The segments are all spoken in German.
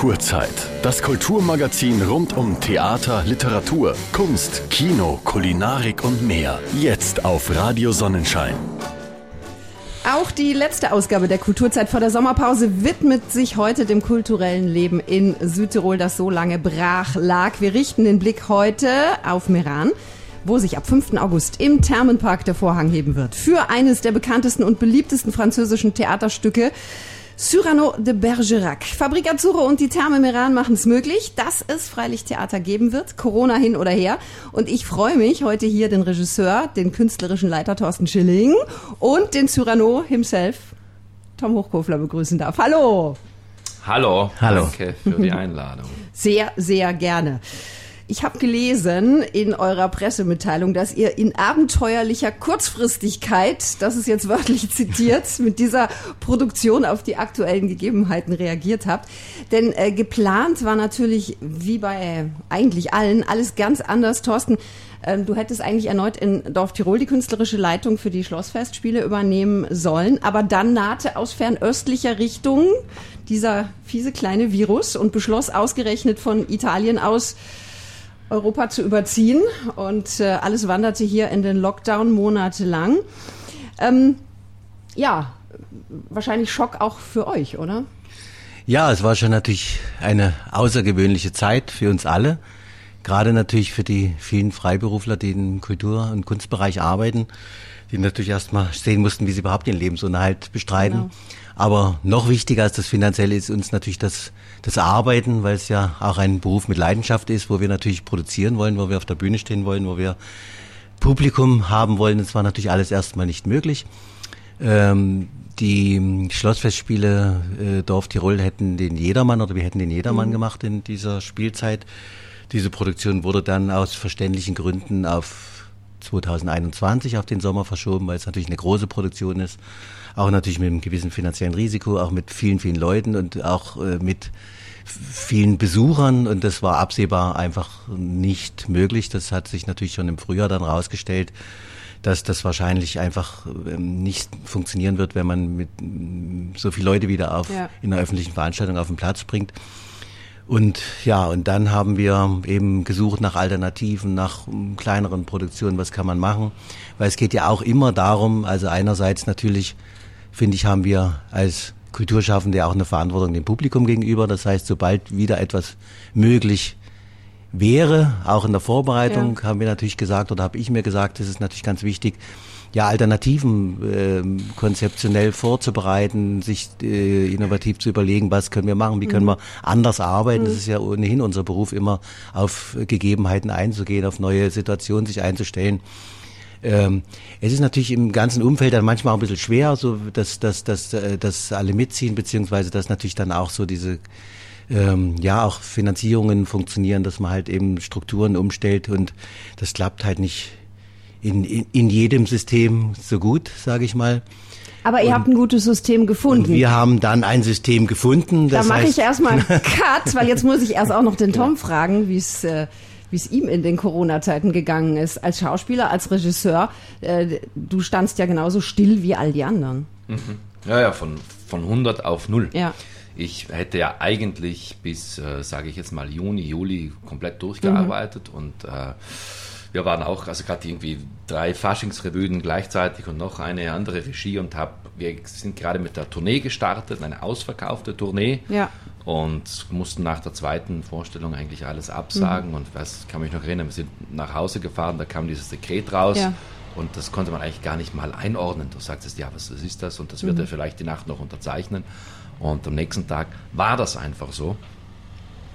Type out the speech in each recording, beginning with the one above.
Kulturzeit. Das Kulturmagazin rund um Theater, Literatur, Kunst, Kino, Kulinarik und mehr. Jetzt auf Radio Sonnenschein. Auch die letzte Ausgabe der Kulturzeit vor der Sommerpause widmet sich heute dem kulturellen Leben in Südtirol, das so lange brach lag. Wir richten den Blick heute auf Meran wo sich ab 5. August im Thermenpark der Vorhang heben wird. Für eines der bekanntesten und beliebtesten französischen Theaterstücke Cyrano de Bergerac. Fabrik Azzurro und die Therme Meran machen es möglich, dass es freilich Theater geben wird, Corona hin oder her. Und ich freue mich, heute hier den Regisseur, den künstlerischen Leiter Thorsten Schilling und den Cyrano himself, Tom Hochkofler, begrüßen darf. Hallo! Hallo, Hallo. danke für die Einladung. Sehr, sehr gerne. Ich habe gelesen in eurer Pressemitteilung, dass ihr in abenteuerlicher Kurzfristigkeit, das ist jetzt wörtlich zitiert, mit dieser Produktion auf die aktuellen Gegebenheiten reagiert habt. Denn äh, geplant war natürlich, wie bei eigentlich allen, alles ganz anders. Thorsten, äh, du hättest eigentlich erneut in Dorf Tirol die künstlerische Leitung für die Schlossfestspiele übernehmen sollen, aber dann nahte aus fernöstlicher Richtung dieser fiese kleine Virus und beschloss ausgerechnet von Italien aus, Europa zu überziehen und äh, alles wanderte hier in den Lockdown monatelang. Ähm, ja, wahrscheinlich Schock auch für euch, oder? Ja, es war schon natürlich eine außergewöhnliche Zeit für uns alle. Gerade natürlich für die vielen Freiberufler, die im Kultur- und Kunstbereich arbeiten, die natürlich erstmal sehen mussten, wie sie überhaupt ihren Lebensunterhalt bestreiten. Genau. Aber noch wichtiger als das Finanzielle ist uns natürlich das, das Arbeiten, weil es ja auch ein Beruf mit Leidenschaft ist, wo wir natürlich produzieren wollen, wo wir auf der Bühne stehen wollen, wo wir Publikum haben wollen. Das war natürlich alles erstmal nicht möglich. Ähm, die Schlossfestspiele äh, Dorf Tirol hätten den Jedermann oder wir hätten den Jedermann mhm. gemacht in dieser Spielzeit. Diese Produktion wurde dann aus verständlichen Gründen auf 2021 auf den Sommer verschoben, weil es natürlich eine große Produktion ist auch natürlich mit einem gewissen finanziellen Risiko, auch mit vielen, vielen Leuten und auch äh, mit vielen Besuchern und das war absehbar einfach nicht möglich. Das hat sich natürlich schon im Frühjahr dann rausgestellt, dass das wahrscheinlich einfach ähm, nicht funktionieren wird, wenn man mit so viele Leute wieder auf ja. in einer öffentlichen Veranstaltung auf den Platz bringt. Und ja, und dann haben wir eben gesucht nach Alternativen, nach kleineren Produktionen, was kann man machen? Weil es geht ja auch immer darum, also einerseits natürlich finde ich, haben wir als Kulturschaffende auch eine Verantwortung dem Publikum gegenüber. Das heißt, sobald wieder etwas möglich wäre, auch in der Vorbereitung, ja. haben wir natürlich gesagt oder habe ich mir gesagt, das ist natürlich ganz wichtig, ja, Alternativen äh, konzeptionell vorzubereiten, sich äh, innovativ zu überlegen, was können wir machen, wie können mhm. wir anders arbeiten. Mhm. Das ist ja ohnehin unser Beruf, immer auf Gegebenheiten einzugehen, auf neue Situationen sich einzustellen. Ähm, es ist natürlich im ganzen Umfeld dann manchmal auch ein bisschen schwer, so dass, dass, dass, äh, dass alle mitziehen, beziehungsweise dass natürlich dann auch so diese ähm, ja auch Finanzierungen funktionieren, dass man halt eben Strukturen umstellt und das klappt halt nicht in, in, in jedem System so gut, sage ich mal. Aber ihr und, habt ein gutes System gefunden. wir haben dann ein System gefunden. da mache ich erstmal einen Cut, weil jetzt muss ich erst auch noch den Tom fragen, wie es äh, wie es ihm in den Corona-Zeiten gegangen ist. Als Schauspieler, als Regisseur, äh, du standst ja genauso still wie all die anderen. Mhm. Ja, ja, von, von 100 auf 0. Ja. Ich hätte ja eigentlich bis, äh, sage ich jetzt mal, Juni, Juli komplett durchgearbeitet mhm. und äh, wir waren auch, also gerade irgendwie drei Faschingsrevuen gleichzeitig und noch eine andere Regie und hab, wir sind gerade mit der Tournee gestartet, eine ausverkaufte Tournee. Ja. Und mussten nach der zweiten Vorstellung eigentlich alles absagen. Mhm. Und was kann mich noch erinnern, wir sind nach Hause gefahren, da kam dieses Dekret raus. Ja. Und das konnte man eigentlich gar nicht mal einordnen. Du sagst, ja, was ist das? Und das wird mhm. er vielleicht die Nacht noch unterzeichnen. Und am nächsten Tag war das einfach so.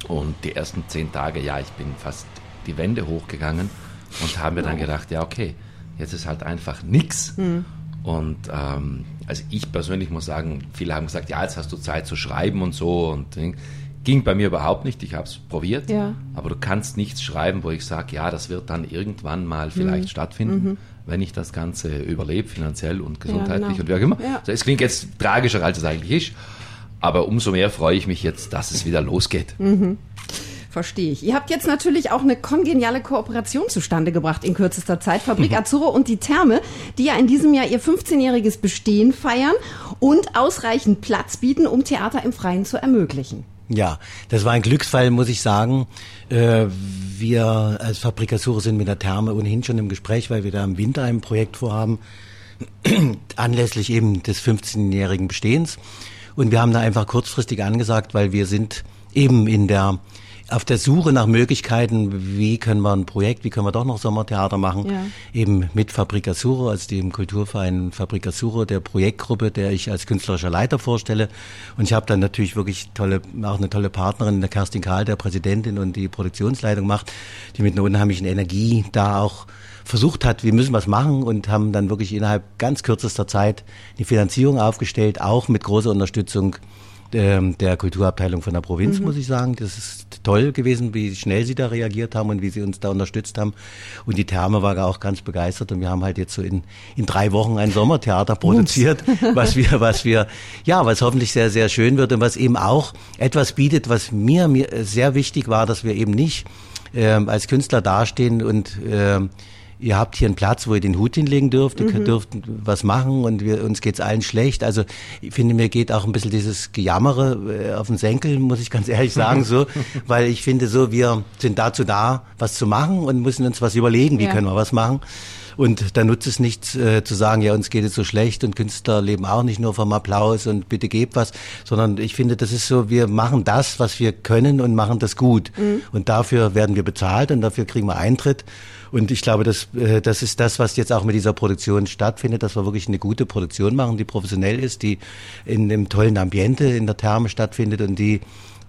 Und die ersten zehn Tage, ja, ich bin fast die Wände hochgegangen und haben mir dann gedacht, ja, okay, jetzt ist halt einfach nichts. Mhm. Und ähm, also ich persönlich muss sagen, viele haben gesagt, ja, jetzt hast du Zeit zu schreiben und so. Und ging bei mir überhaupt nicht. Ich habe es probiert. Ja. Aber du kannst nichts schreiben, wo ich sage, ja, das wird dann irgendwann mal vielleicht mhm. stattfinden. Mhm wenn ich das Ganze überlebe, finanziell und gesundheitlich ja, genau. und wie auch immer. Ja. Also es klingt jetzt tragischer, als es eigentlich ist, aber umso mehr freue ich mich jetzt, dass es wieder losgeht. Mhm. Verstehe ich. Ihr habt jetzt natürlich auch eine kongeniale Kooperation zustande gebracht in kürzester Zeit. Fabrik mhm. Azzurro und die Therme, die ja in diesem Jahr ihr 15-jähriges Bestehen feiern und ausreichend Platz bieten, um Theater im Freien zu ermöglichen. Ja, das war ein Glücksfall, muss ich sagen. Äh, wir als Fabrikasure sind mit der Therme ohnehin schon im Gespräch, weil wir da im Winter ein Projekt vorhaben, anlässlich eben des 15-jährigen Bestehens. Und wir haben da einfach kurzfristig angesagt, weil wir sind eben in der auf der Suche nach Möglichkeiten, wie können wir ein Projekt, wie können wir doch noch Sommertheater machen, ja. eben mit Fabrikasuro, also dem Kulturverein Fabrikasuro, der Projektgruppe, der ich als künstlerischer Leiter vorstelle. Und ich habe dann natürlich wirklich tolle, auch eine tolle Partnerin, der Kerstin Kahl, der Präsidentin und die Produktionsleitung macht, die mit einer unheimlichen Energie da auch versucht hat, wir müssen was machen und haben dann wirklich innerhalb ganz kürzester Zeit die Finanzierung aufgestellt, auch mit großer Unterstützung ähm, der Kulturabteilung von der Provinz, mhm. muss ich sagen. Das ist toll gewesen, wie schnell sie da reagiert haben und wie sie uns da unterstützt haben. Und die Therme war auch ganz begeistert und wir haben halt jetzt so in, in drei Wochen ein Sommertheater produziert, was wir, was wir, ja, was hoffentlich sehr, sehr schön wird und was eben auch etwas bietet, was mir, mir sehr wichtig war, dass wir eben nicht ähm, als Künstler dastehen und ähm, ihr habt hier einen Platz, wo ihr den Hut hinlegen dürft, ihr mhm. dürft was machen und wir, uns geht's allen schlecht. Also ich finde, mir geht auch ein bisschen dieses Gejammere äh, auf den Senkel, muss ich ganz ehrlich sagen, so, weil ich finde so, wir sind dazu da, was zu machen und müssen uns was überlegen, wie ja. können wir was machen. Und da nutzt es nichts äh, zu sagen, ja, uns geht es so schlecht und Künstler leben auch nicht nur vom Applaus und bitte gebt was, sondern ich finde, das ist so, wir machen das, was wir können und machen das gut. Mhm. Und dafür werden wir bezahlt und dafür kriegen wir Eintritt. Und ich glaube, das, äh, das ist das, was jetzt auch mit dieser Produktion stattfindet, dass wir wirklich eine gute Produktion machen, die professionell ist, die in einem tollen Ambiente in der Therme stattfindet und die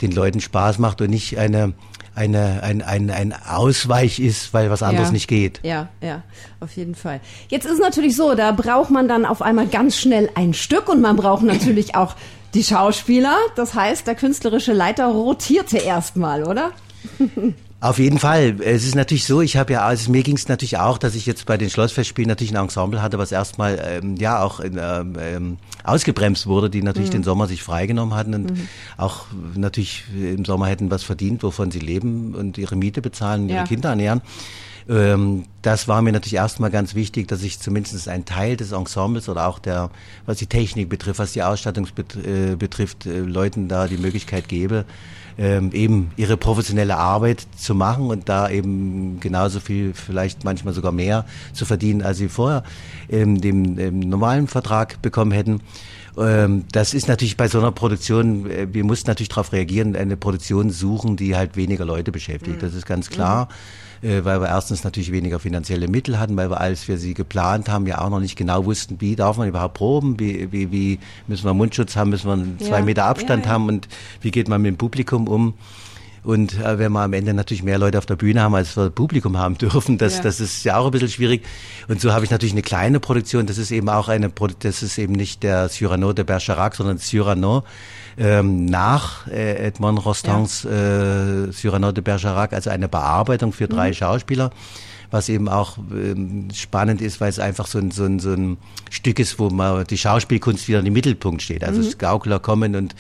den Leuten Spaß macht und nicht eine eine, ein, ein, ein Ausweich ist, weil was anderes ja, nicht geht. Ja, ja, auf jeden Fall. Jetzt ist natürlich so, da braucht man dann auf einmal ganz schnell ein Stück und man braucht natürlich auch die Schauspieler. Das heißt, der künstlerische Leiter rotierte erstmal, oder? Auf jeden Fall. Es ist natürlich so, ich habe ja, also mir ging es natürlich auch, dass ich jetzt bei den Schlossfestspielen natürlich ein Ensemble hatte, was erstmal ähm, ja auch ähm, ähm, ausgebremst wurde, die natürlich mhm. den Sommer sich freigenommen hatten und mhm. auch natürlich im Sommer hätten was verdient, wovon sie leben und ihre Miete bezahlen, und ihre ja. Kinder ernähren. Ähm, das war mir natürlich erstmal ganz wichtig, dass ich zumindest einen Teil des Ensembles oder auch der, was die Technik betrifft, was die Ausstattung äh, betrifft, äh, Leuten da die Möglichkeit gebe, ähm, eben ihre professionelle Arbeit zu machen und da eben genauso viel, vielleicht manchmal sogar mehr zu verdienen, als sie vorher ähm, dem, dem normalen Vertrag bekommen hätten. Ähm, das ist natürlich bei so einer Produktion, äh, wir mussten natürlich darauf reagieren, eine Produktion suchen, die halt weniger Leute beschäftigt. Mhm. Das ist ganz klar. Mhm äh, weil wir erstens natürlich weniger finanzielle Mittel hatten, weil wir, als wir sie geplant haben, ja auch noch nicht genau wussten, wie darf man überhaupt proben, wie, wie, wie müssen wir Mundschutz haben, müssen wir zwei ja. Meter Abstand ja, ja. haben und wie geht man mit dem Publikum um. Und äh, wenn wir am Ende natürlich mehr Leute auf der Bühne haben, als wir Publikum haben dürfen, das, ja. das ist ja auch ein bisschen schwierig. Und so habe ich natürlich eine kleine Produktion. Das ist eben auch eine, das ist eben nicht der Cyrano de Bergerac, sondern Cyrano ähm, nach äh, Edmond Rostans ja. äh, Cyrano de Bergerac, also eine Bearbeitung für drei mhm. Schauspieler was eben auch ähm, spannend ist, weil es einfach so ein, so, ein, so ein Stück ist, wo man die Schauspielkunst wieder im Mittelpunkt steht. Also mhm. Gaukler kommen und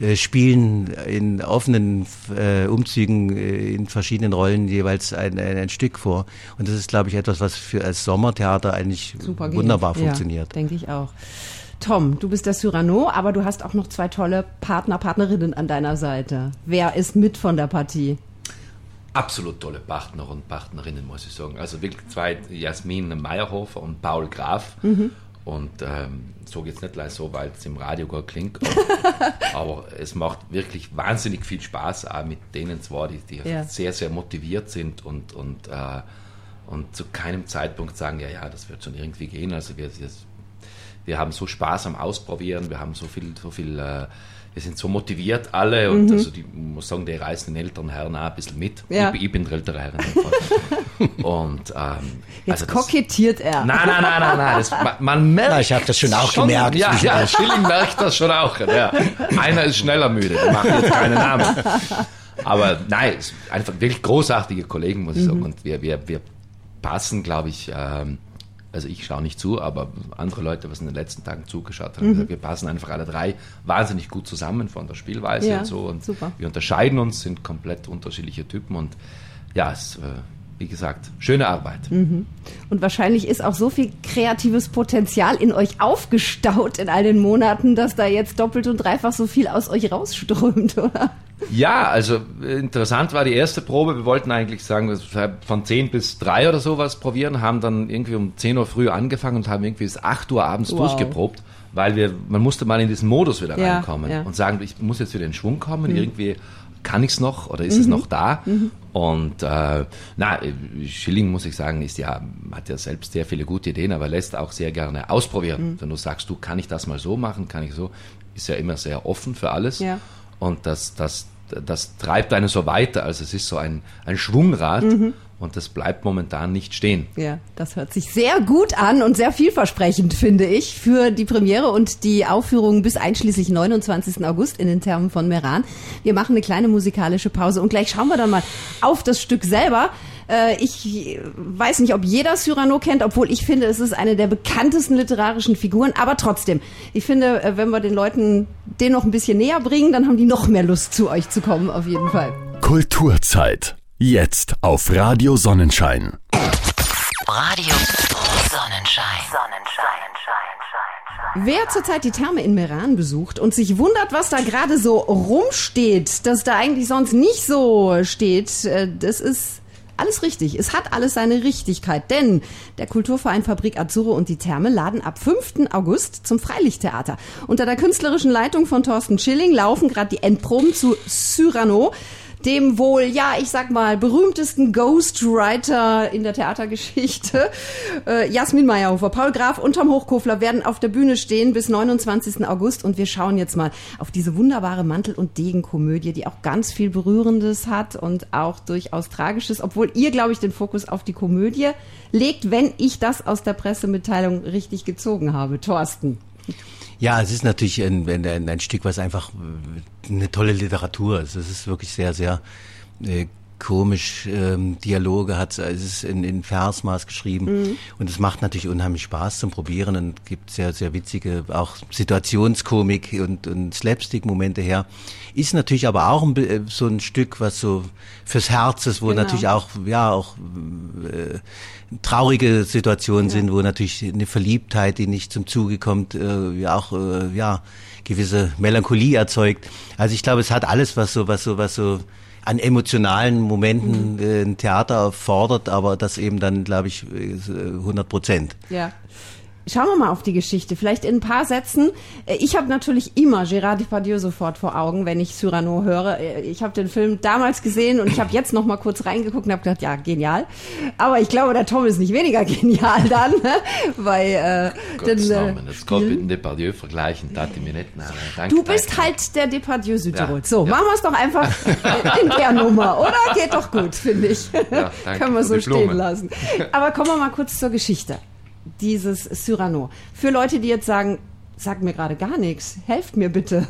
äh, spielen in offenen äh, Umzügen äh, in verschiedenen Rollen jeweils ein, ein, ein, Stück vor. Und das ist, glaube ich, etwas, was für als Sommertheater eigentlich Super wunderbar geht. funktioniert. Ja, denke ich auch. Tom, du bist der Cyrano, aber du hast auch noch zwei tolle Partner, Partnerinnen an deiner Seite. Wer ist mit von der Partie? absolut tolle Partner und Partnerinnen, muss ich sagen. Also wirklich zwei, Jasmin Meyerhofer und Paul Graf. Mhm. Und ähm, so jetzt nicht gleich so, weil es im Radio gar klingt, aber, es macht wirklich wahnsinnig viel Spaß, auch mit denen zwei, die, die ja. sehr, sehr motiviert sind und, und, äh, und zu keinem Zeitpunkt sagen, ja, ja, das wird schon irgendwie gehen. Also wir, wir haben so Spaß am Ausprobieren, wir haben so viel, so viel äh, wir sind so motiviert alle und mhm. also die muss sagen, die reißen den älteren Herren auch ein bisschen mit. Ja. Ich, ich, bin der ältere Herr. und ähm, jetzt also kokettiert er. Nein, nein, nein, nein, nein. Das, man, man, merkt. Na, ich habe das schon auch schon, gemerkt. Ja, ja, Schilling merkt das schon auch. Ja. Einer ist schneller müde, der macht jetzt keinen Namen. Aber nein, einfach wirklich großartige Kollegen, muss ich mhm. sagen. Und wir, wir, wir passen, glaube ich, ähm, also ich schaue nicht zu, aber andere Leute, was in den letzten Tagen zugeschaut haben, mhm. wir passen einfach alle drei wahnsinnig gut zusammen von der Spielweise ja, und so. Und super. wir unterscheiden uns, sind komplett unterschiedliche Typen und ja, es, äh, wie gesagt, schöne Arbeit. Mhm. Und wahrscheinlich ist auch so viel kreatives Potenzial in euch aufgestaut in all den Monaten, dass da jetzt doppelt und dreifach so viel aus euch rausströmt, oder? Ja, also interessant war die erste Probe. Wir wollten eigentlich sagen, von 10 bis 3 oder sowas probieren, haben dann irgendwie um 10 Uhr früh angefangen und haben irgendwie bis 8 Uhr abends wow. durchgeprobt, weil wir, man musste mal in diesen Modus wieder ja, reinkommen ja. und sagen, ich muss jetzt wieder in Schwung kommen, mhm. irgendwie kann ich es noch oder ist mhm. es noch da? Mhm. Und äh, na, Schilling muss ich sagen, ist ja, hat ja selbst sehr viele gute Ideen, aber lässt auch sehr gerne ausprobieren. Mhm. Wenn du sagst, du kann ich das mal so machen, kann ich so, ist ja immer sehr offen für alles. Ja. Und das, das, das treibt einen so weiter. Also es ist so ein, ein Schwungrad. Mhm und das bleibt momentan nicht stehen. Ja, das hört sich sehr gut an und sehr vielversprechend, finde ich, für die Premiere und die Aufführung bis einschließlich 29. August in den Thermen von Meran. Wir machen eine kleine musikalische Pause und gleich schauen wir dann mal auf das Stück selber. Äh, ich weiß nicht, ob jeder Cyrano kennt, obwohl ich finde, es ist eine der bekanntesten literarischen Figuren. Aber trotzdem, ich finde, äh, wenn wir den Leuten den noch ein bisschen näher bringen, dann haben die noch mehr Lust, zu euch zu kommen, auf jeden Fall. Kulturzeit. Jetzt auf Radio Sonnenschein. Radio Sonnenschein. Sonnenschein. Wer zurzeit die Therme in Meran besucht und sich wundert, was da gerade so rumsteht, dass da eigentlich sonst nicht so steht, äh, das ist alles richtig. Es hat alles seine Richtigkeit, denn der Kulturverein Fabrik Azzurro und die Therme laden ab 5. August zum Freilichttheater. Unter der künstlerischen Leitung von Thorsten Schilling laufen gerade die Endproben zu Cyrano dem wohl, ja, ich sag mal, berühmtesten Ghostwriter in der Theatergeschichte. Äh, Jasmin Meyerhofer, Paul Graf und Tom Hochkofler werden auf der Bühne stehen bis 29. August und wir schauen jetzt mal auf diese wunderbare Mantel- und Degenkomödie, die auch ganz viel Berührendes hat und auch durchaus Tragisches, obwohl ihr, glaube ich, den Fokus auf die Komödie legt, wenn ich das aus der Pressemitteilung richtig gezogen habe. Thorsten. Ja, es ist natürlich ein, ein, ein Stück, was einfach äh, eine tolle Literatur ist. Es ist wirklich sehr, sehr äh, komisch ähm, Dialoge hat. Es ist in, in Versmaß geschrieben mhm. und es macht natürlich unheimlich Spaß zum Probieren und gibt sehr, sehr witzige auch Situationskomik und, und Slapstick-Momente her. Ist natürlich aber auch ein, äh, so ein Stück, was so fürs Herz ist, wo genau. natürlich auch, ja, auch äh, traurige Situationen ja. sind, wo natürlich eine Verliebtheit, die nicht zum Zuge kommt, äh, ja auch, äh, ja, gewisse Melancholie erzeugt. Also ich glaube, es hat alles, was so, was so, was so an emotionalen Momenten mhm. äh, ein Theater fordert, aber das eben dann, glaube ich, 100 Prozent. Ja. Schauen wir mal auf die Geschichte. Vielleicht in ein paar Sätzen. Äh, ich habe natürlich immer Gérard Depardieu sofort vor Augen, wenn ich Cyrano höre. Äh, ich habe den Film damals gesehen und ich habe jetzt noch mal kurz reingeguckt und habe gedacht, ja, genial. Aber ich glaube, der Tom ist nicht weniger genial dann, ne? weil äh, den, äh, das Gott mit dem Depardieu vergleichen, da mir nicht. Na, danke, du bist danke. halt der Depardieu Südtirol. Ja, so, ja. machen wir es doch einfach in der Nummer, oder? Geht doch gut, finde ich. Ja, Können wir so stehen lassen. Aber kommen wir mal kurz zur Geschichte dieses Cyrano. Für Leute, die jetzt sagen, sagt mir gerade gar nichts, helft mir bitte.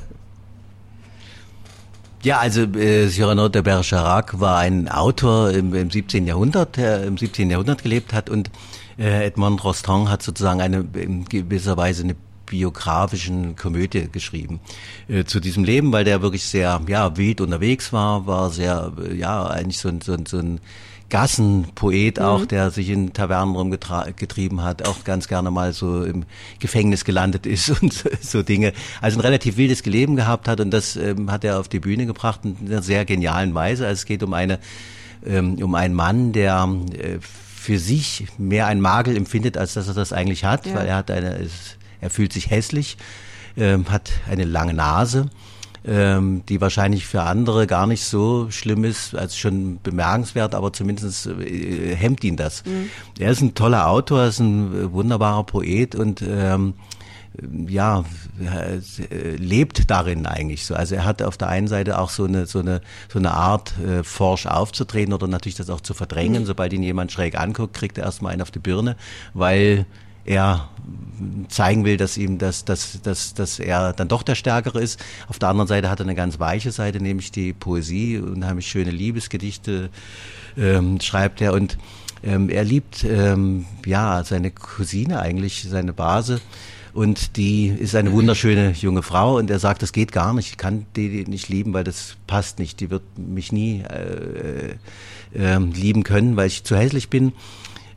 Ja, also äh, Cyrano de Bergerac war ein Autor im, im 17. Jahrhundert, der im 17. Jahrhundert gelebt hat und äh, Edmond Rostand hat sozusagen eine in gewisser Weise eine biografischen Komödie geschrieben äh, zu diesem Leben, weil der wirklich sehr ja wild unterwegs war, war sehr äh, ja eigentlich so so so ein Gassenpoet mhm. auch, der sich in Tavernen rumgetrieben hat, auch ganz gerne mal so im Gefängnis gelandet ist und so, so Dinge. Also ein relativ wildes Leben gehabt hat und das ähm, hat er auf die Bühne gebracht in einer sehr genialen Weise. Also es geht um eine ähm, um einen Mann, der äh, für sich mehr ein Makel empfindet, als dass er das eigentlich hat, ja. weil er hat eine, er fühlt sich hässlich, ähm, hat eine lange Nase ähm, die wahrscheinlich für andere gar nicht so schlimm ist, als schon bemerkenswert, aber zumindest äh, hemmt ihn das. Mhm. Er ist ein toller Autor, er ist ein äh, wunderbarer Poet und ähm, ja, äh, lebt darin eigentlich so. Also er hat auf der einen Seite auch so eine so eine so eine Art äh, forsch aufzutreten oder natürlich das auch zu verdrängen. Mhm. Sobald ihn jemand schräg anguckt, kriegt er erstmal einen auf die Birne, weil er zeigen will, dass ihm das, dass, dass, dass er dann doch der Stärkere ist. Auf der anderen Seite hat er eine ganz weiche Seite, nämlich die Poesie, unheimlich schöne Liebesgedichte ähm, schreibt er und ähm, er liebt ähm, ja seine Cousine eigentlich, seine Base. Und die ist eine wunderschöne junge Frau und er sagt, das geht gar nicht, ich kann die nicht lieben, weil das passt nicht. Die wird mich nie äh, äh, lieben können, weil ich zu hässlich bin.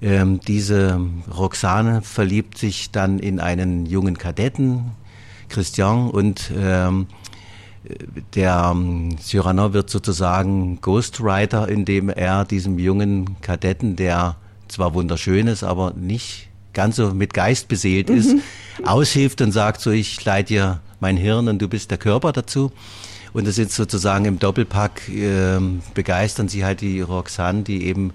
Ähm, diese Roxane verliebt sich dann in einen jungen Kadetten, Christian, und ähm, der ähm, Cyrano wird sozusagen Ghostwriter, indem er diesem jungen Kadetten, der zwar wunderschön ist, aber nicht ganz so mit Geist beseelt mhm. ist, aushilft und sagt so, ich leite dir mein Hirn und du bist der Körper dazu. Und das ist sozusagen im Doppelpack äh, begeistern sie halt die Roxanne, die eben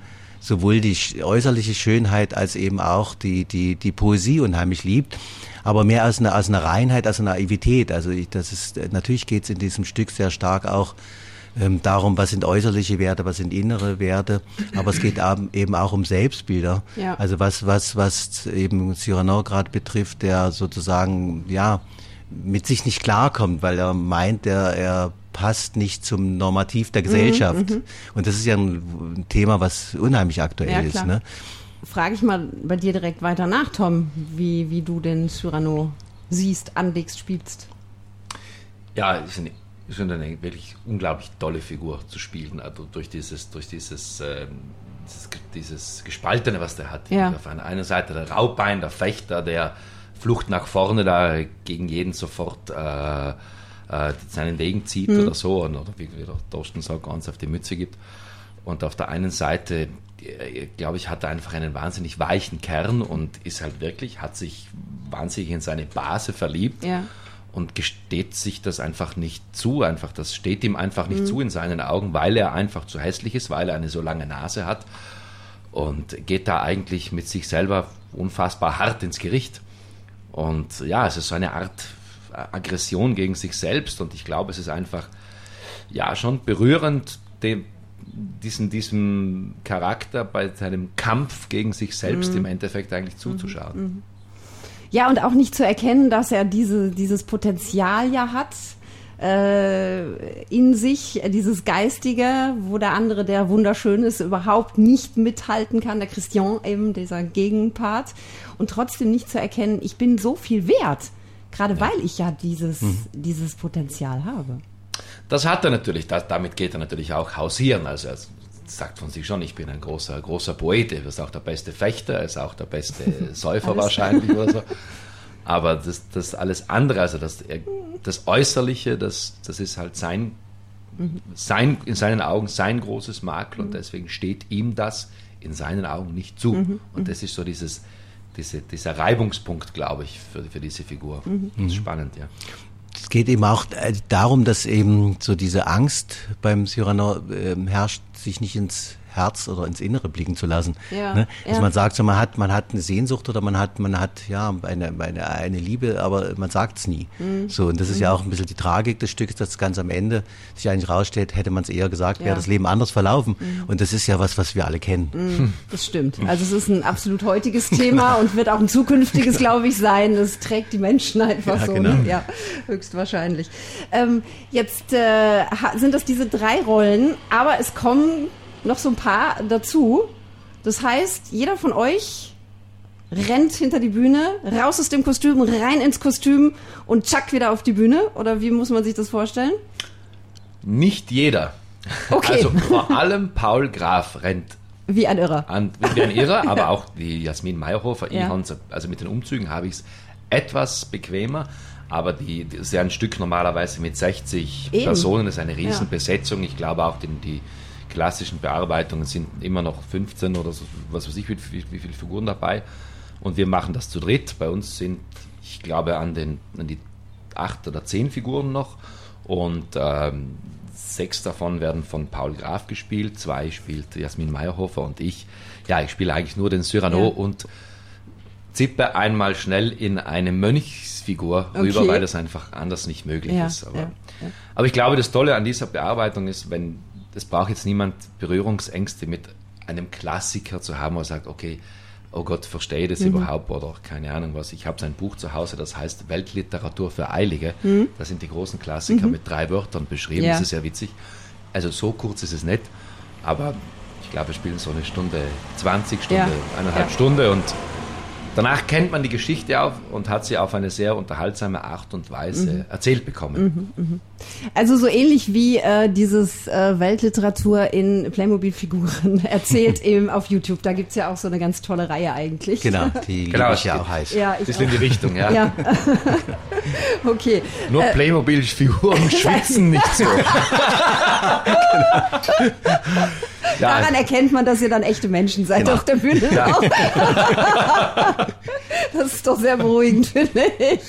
sowohl die äußerliche Schönheit als eben auch die, die, die Poesie unheimlich liebt aber mehr aus einer, aus einer Reinheit, aus einer Naivität. Also ich, das ist, natürlich geht es in diesem Stück sehr stark auch ähm, darum, was sind äußerliche Werte, was sind innere Werte, aber es geht eben auch um Selbstbilder. Ja. Also was, was, was eben Cyrano gerade betrifft, der sozusagen, ja, mit sich nicht klarkommt, weil er meint, er, er passt nicht zum Normativ der Gesellschaft. Mhm, mhm. Und das ist ja ein Thema, was unheimlich aktuell ja, ist. Ne? frage ich mal bei dir direkt weiter nach, Tom, wie, wie du den Cyrano siehst, anlegst, spielst. Ja, ist eine, ist eine wirklich unglaublich tolle Figur zu spielen, also durch dieses, durch dieses, äh, dieses, dieses, Gespaltene, was der hat. Ja. Auf einer einen Seite der Raubein, der Fechter, der Flucht nach vorne da gegen jeden sofort äh, äh, seinen Wegen zieht hm. oder so, oder wie, wie der Torsten sagt, ganz auf die Mütze gibt. Und auf der einen Seite glaube ich, hat einfach einen wahnsinnig weichen Kern und ist halt wirklich, hat sich wahnsinnig in seine Base verliebt. Ja. Und gesteht sich das einfach nicht zu, einfach das steht ihm einfach nicht mhm. zu in seinen Augen, weil er einfach zu hässlich ist, weil er eine so lange Nase hat und geht da eigentlich mit sich selber unfassbar hart ins Gericht. Und ja, es ist so eine Art Aggression gegen sich selbst und ich glaube, es ist einfach ja schon berührend, dem, diesen, diesem Charakter bei seinem Kampf gegen sich selbst mhm. im Endeffekt eigentlich zuzuschauen. Mhm. mhm. Ja, und auch nicht zu erkennen, dass er diese, dieses Potenzial ja hat äh, in sich, dieses Geistige, wo der andere, der wunderschön ist, überhaupt nicht mithalten kann, der Christian eben, dieser Gegenpart. Und trotzdem nicht zu erkennen, ich bin so viel wert, gerade ja. weil ich ja dieses, mhm. dieses Potenzial habe. Das hat er natürlich, das, damit geht er natürlich auch hausieren. Also er sagt von sich schon, ich bin ein großer, großer Poet, er ist auch der beste Fechter, er ist auch der beste Säufer wahrscheinlich oder so. Aber das, das alles andere, also das, das Äußerliche, das, das ist halt sein, sein, in seinen Augen sein großes Makel und deswegen steht ihm das in seinen Augen nicht zu. Mhm. Und das ist so dieses, diese, dieser Reibungspunkt, glaube ich, für, für diese Figur. Mhm. Das ist spannend, ja. Es geht eben auch äh, darum, dass eben so diese Angst beim Cyrano äh, herrscht, sich nicht ins Herz oder ins Innere blicken zu lassen. Ja, ne? Dass ja. man sagt, so, man hat, man hat eine Sehnsucht oder man hat, man hat ja eine, eine, eine Liebe, aber man sagt es nie. Mhm. So, und das ist mhm. ja auch ein bisschen die Tragik des Stücks, dass ganz am Ende sich eigentlich rausstellt, hätte man es eher gesagt, ja. wäre das Leben anders verlaufen. Mhm. Und das ist ja was, was wir alle kennen. Mhm. Das stimmt. Also es ist ein absolut heutiges Thema und wird auch ein zukünftiges, glaube ich, sein. Es trägt die Menschen einfach so. Genau. Ja, höchstwahrscheinlich. Ähm, jetzt äh, sind das diese drei Rollen, aber es kommen noch so ein paar dazu. Das heißt, jeder von euch rennt hinter die Bühne, raus aus dem Kostüm, rein ins Kostüm und zack wieder auf die Bühne? Oder wie muss man sich das vorstellen? Nicht jeder. Okay. Also vor allem Paul Graf rennt. Wie ein Irrer. An, wie ein Irrer, aber auch die Jasmin Meyerhofer. Ja. Also mit den Umzügen habe ich es etwas bequemer. Aber die, das ist ja ein Stück normalerweise mit 60 Eben. Personen, das ist eine Riesenbesetzung. Ich glaube auch, die, die klassischen Bearbeitungen sind immer noch 15 oder so, was weiß ich, wie, wie, wie viele Figuren dabei. Und wir machen das zu dritt. Bei uns sind, ich glaube, an, den, an die acht oder zehn Figuren noch. Und ähm, sechs davon werden von Paul Graf gespielt, zwei spielt Jasmin Meyerhofer und ich. Ja, ich spiele eigentlich nur den Cyrano ja. und zippe einmal schnell in eine Mönchsfigur okay. rüber, weil das einfach anders nicht möglich ja, ist. Aber, ja, aber ich glaube, das Tolle an dieser Bearbeitung ist, wenn das braucht jetzt niemand Berührungsängste mit einem Klassiker zu haben, wo er sagt, okay, oh Gott, verstehe das mhm. überhaupt oder keine Ahnung was. Ich habe sein Buch zu Hause, das heißt Weltliteratur für Eilige. Mhm. Da sind die großen Klassiker mhm. mit drei Wörtern beschrieben. Ja. Das ist ja witzig. Also so kurz ist es nicht, aber ich glaube, wir spielen so eine Stunde, 20 Stunden, ja. eineinhalb ja. Stunde und danach kennt man die Geschichte auf und hat sie auf eine sehr unterhaltsame Art und Weise mhm. erzählt bekommen. Mhm, mh. Also so ähnlich wie äh, dieses äh, Weltliteratur in Playmobil-Figuren erzählt eben auf YouTube. Da gibt es ja auch so eine ganz tolle Reihe eigentlich. Genau, die genau, ich ja auch heiß. Ja, ich Bisschen auch. in die Richtung, ja. ja. okay. Nur äh, Playmobil-Figuren schwitzen nicht so. Ja. Daran erkennt man, dass ihr dann echte Menschen seid genau. auf der Bühne. Ja. das ist doch sehr beruhigend, finde ich.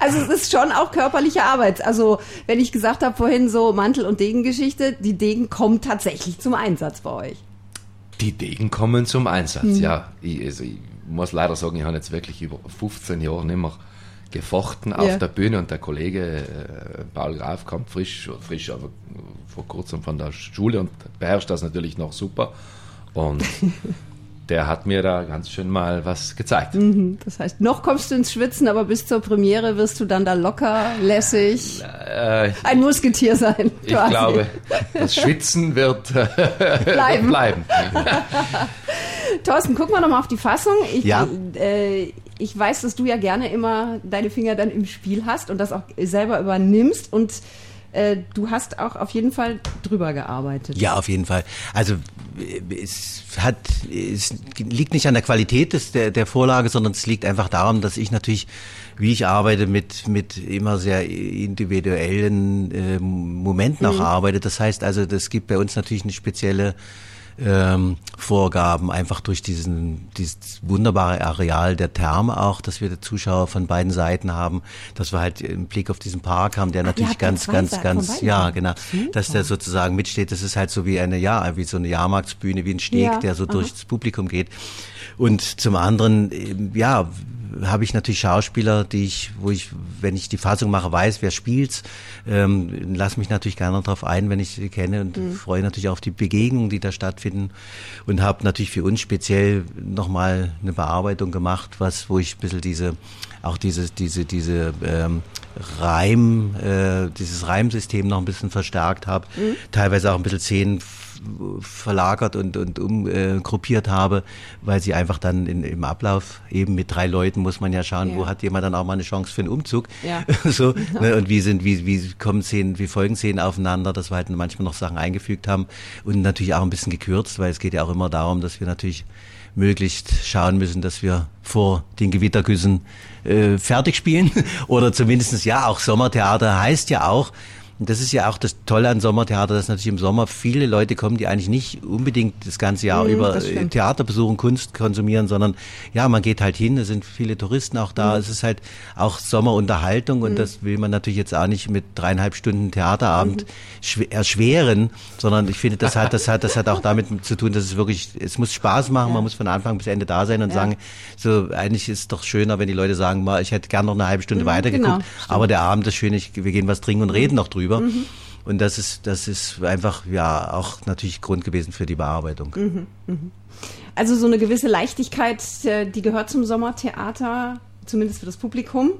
Also es ist schon auch körperliche Arbeit. Also wenn ich gesagt habe vorhin so Mantel- und Degengeschichte, die Degen kommen tatsächlich zum Einsatz bei euch. Die Degen kommen zum Einsatz, mhm. ja. Ich, also ich muss leider sagen, ich habe jetzt wirklich über 15 Jahre nicht mehr gefochten ja. auf der Bühne und der Kollege äh, Paul Graf kommt frisch, frisch, aber vor kurzem von der Schule und beherrscht das natürlich noch super. Und der hat mir da ganz schön mal was gezeigt. Mhm, das heißt, noch kommst du ins Schwitzen, aber bis zur Premiere wirst du dann da locker, lässig, äh, ein Musketier sein. Ich glaube, das Schwitzen wird äh, bleiben. bleiben. Thorsten, gucken wir nochmal auf die Fassung. Ich, ja. Äh, ich weiß, dass du ja gerne immer deine Finger dann im Spiel hast und das auch selber übernimmst und äh, du hast auch auf jeden Fall drüber gearbeitet. Ja, auf jeden Fall. Also es hat, es liegt nicht an der Qualität des, der, der Vorlage, sondern es liegt einfach darum, dass ich natürlich, wie ich arbeite, mit, mit immer sehr individuellen äh, Momenten auch mhm. arbeite. Das heißt also, das gibt bei uns natürlich eine spezielle ähm, Vorgaben, einfach durch diesen, dieses wunderbare Areal der Therme auch, dass wir Zuschauer von beiden Seiten haben, dass wir halt einen Blick auf diesen Park haben, der natürlich ganz, ganz, ganz, ja, genau, Super. dass der sozusagen mitsteht. Das ist halt so wie eine, ja, wie so eine Jahrmarktsbühne, wie ein Steg, ja. der so Aha. durchs Publikum geht. Und zum anderen, ja, habe ich natürlich Schauspieler, die ich, wo ich, wenn ich die Fassung mache, weiß, wer spielt's. Ähm, lass mich natürlich gerne darauf ein, wenn ich sie kenne und mhm. freue natürlich auf die Begegnungen, die da stattfinden und habe natürlich für uns speziell nochmal eine Bearbeitung gemacht, was, wo ich ein bisschen diese, auch diese, diese, diese ähm, Reim, äh, dieses Reimsystem noch ein bisschen verstärkt habe, mhm. teilweise auch ein bisschen Szenen verlagert und, und umgruppiert äh, habe, weil sie einfach dann in, im Ablauf eben mit drei Leuten muss man ja schauen, ja. wo hat jemand dann auch mal eine Chance für einen Umzug. Ja. so, ne, und wie sind, wie, wie kommen Szenen, wie folgen Szenen aufeinander, dass wir halt manchmal noch Sachen eingefügt haben und natürlich auch ein bisschen gekürzt, weil es geht ja auch immer darum, dass wir natürlich möglichst schauen müssen, dass wir vor den Gewittergüssen äh, fertig spielen oder zumindestens ja auch Sommertheater heißt ja auch, und das ist ja auch das Tolle an Sommertheater, dass natürlich im Sommer viele Leute kommen, die eigentlich nicht unbedingt das ganze Jahr mhm, über Theater besuchen, Kunst konsumieren, sondern ja, man geht halt hin, es sind viele Touristen auch da. Mhm. Es ist halt auch Sommerunterhaltung und mhm. das will man natürlich jetzt auch nicht mit dreieinhalb Stunden Theaterabend mhm. erschweren, sondern ich finde, das hat, das hat, das hat auch damit zu tun, dass es wirklich, es muss Spaß machen, ja. man muss von Anfang bis Ende da sein und ja. sagen, so eigentlich ist es doch schöner, wenn die Leute sagen, mal, ich hätte gern noch eine halbe Stunde mhm, weitergeguckt, genau, aber der Abend ist schön, ich, wir gehen was trinken und reden noch drüber drüber. Mhm. Und das ist, das ist einfach ja auch natürlich Grund gewesen für die Bearbeitung. Mhm. Mhm. Also so eine gewisse Leichtigkeit, äh, die gehört zum Sommertheater, zumindest für das Publikum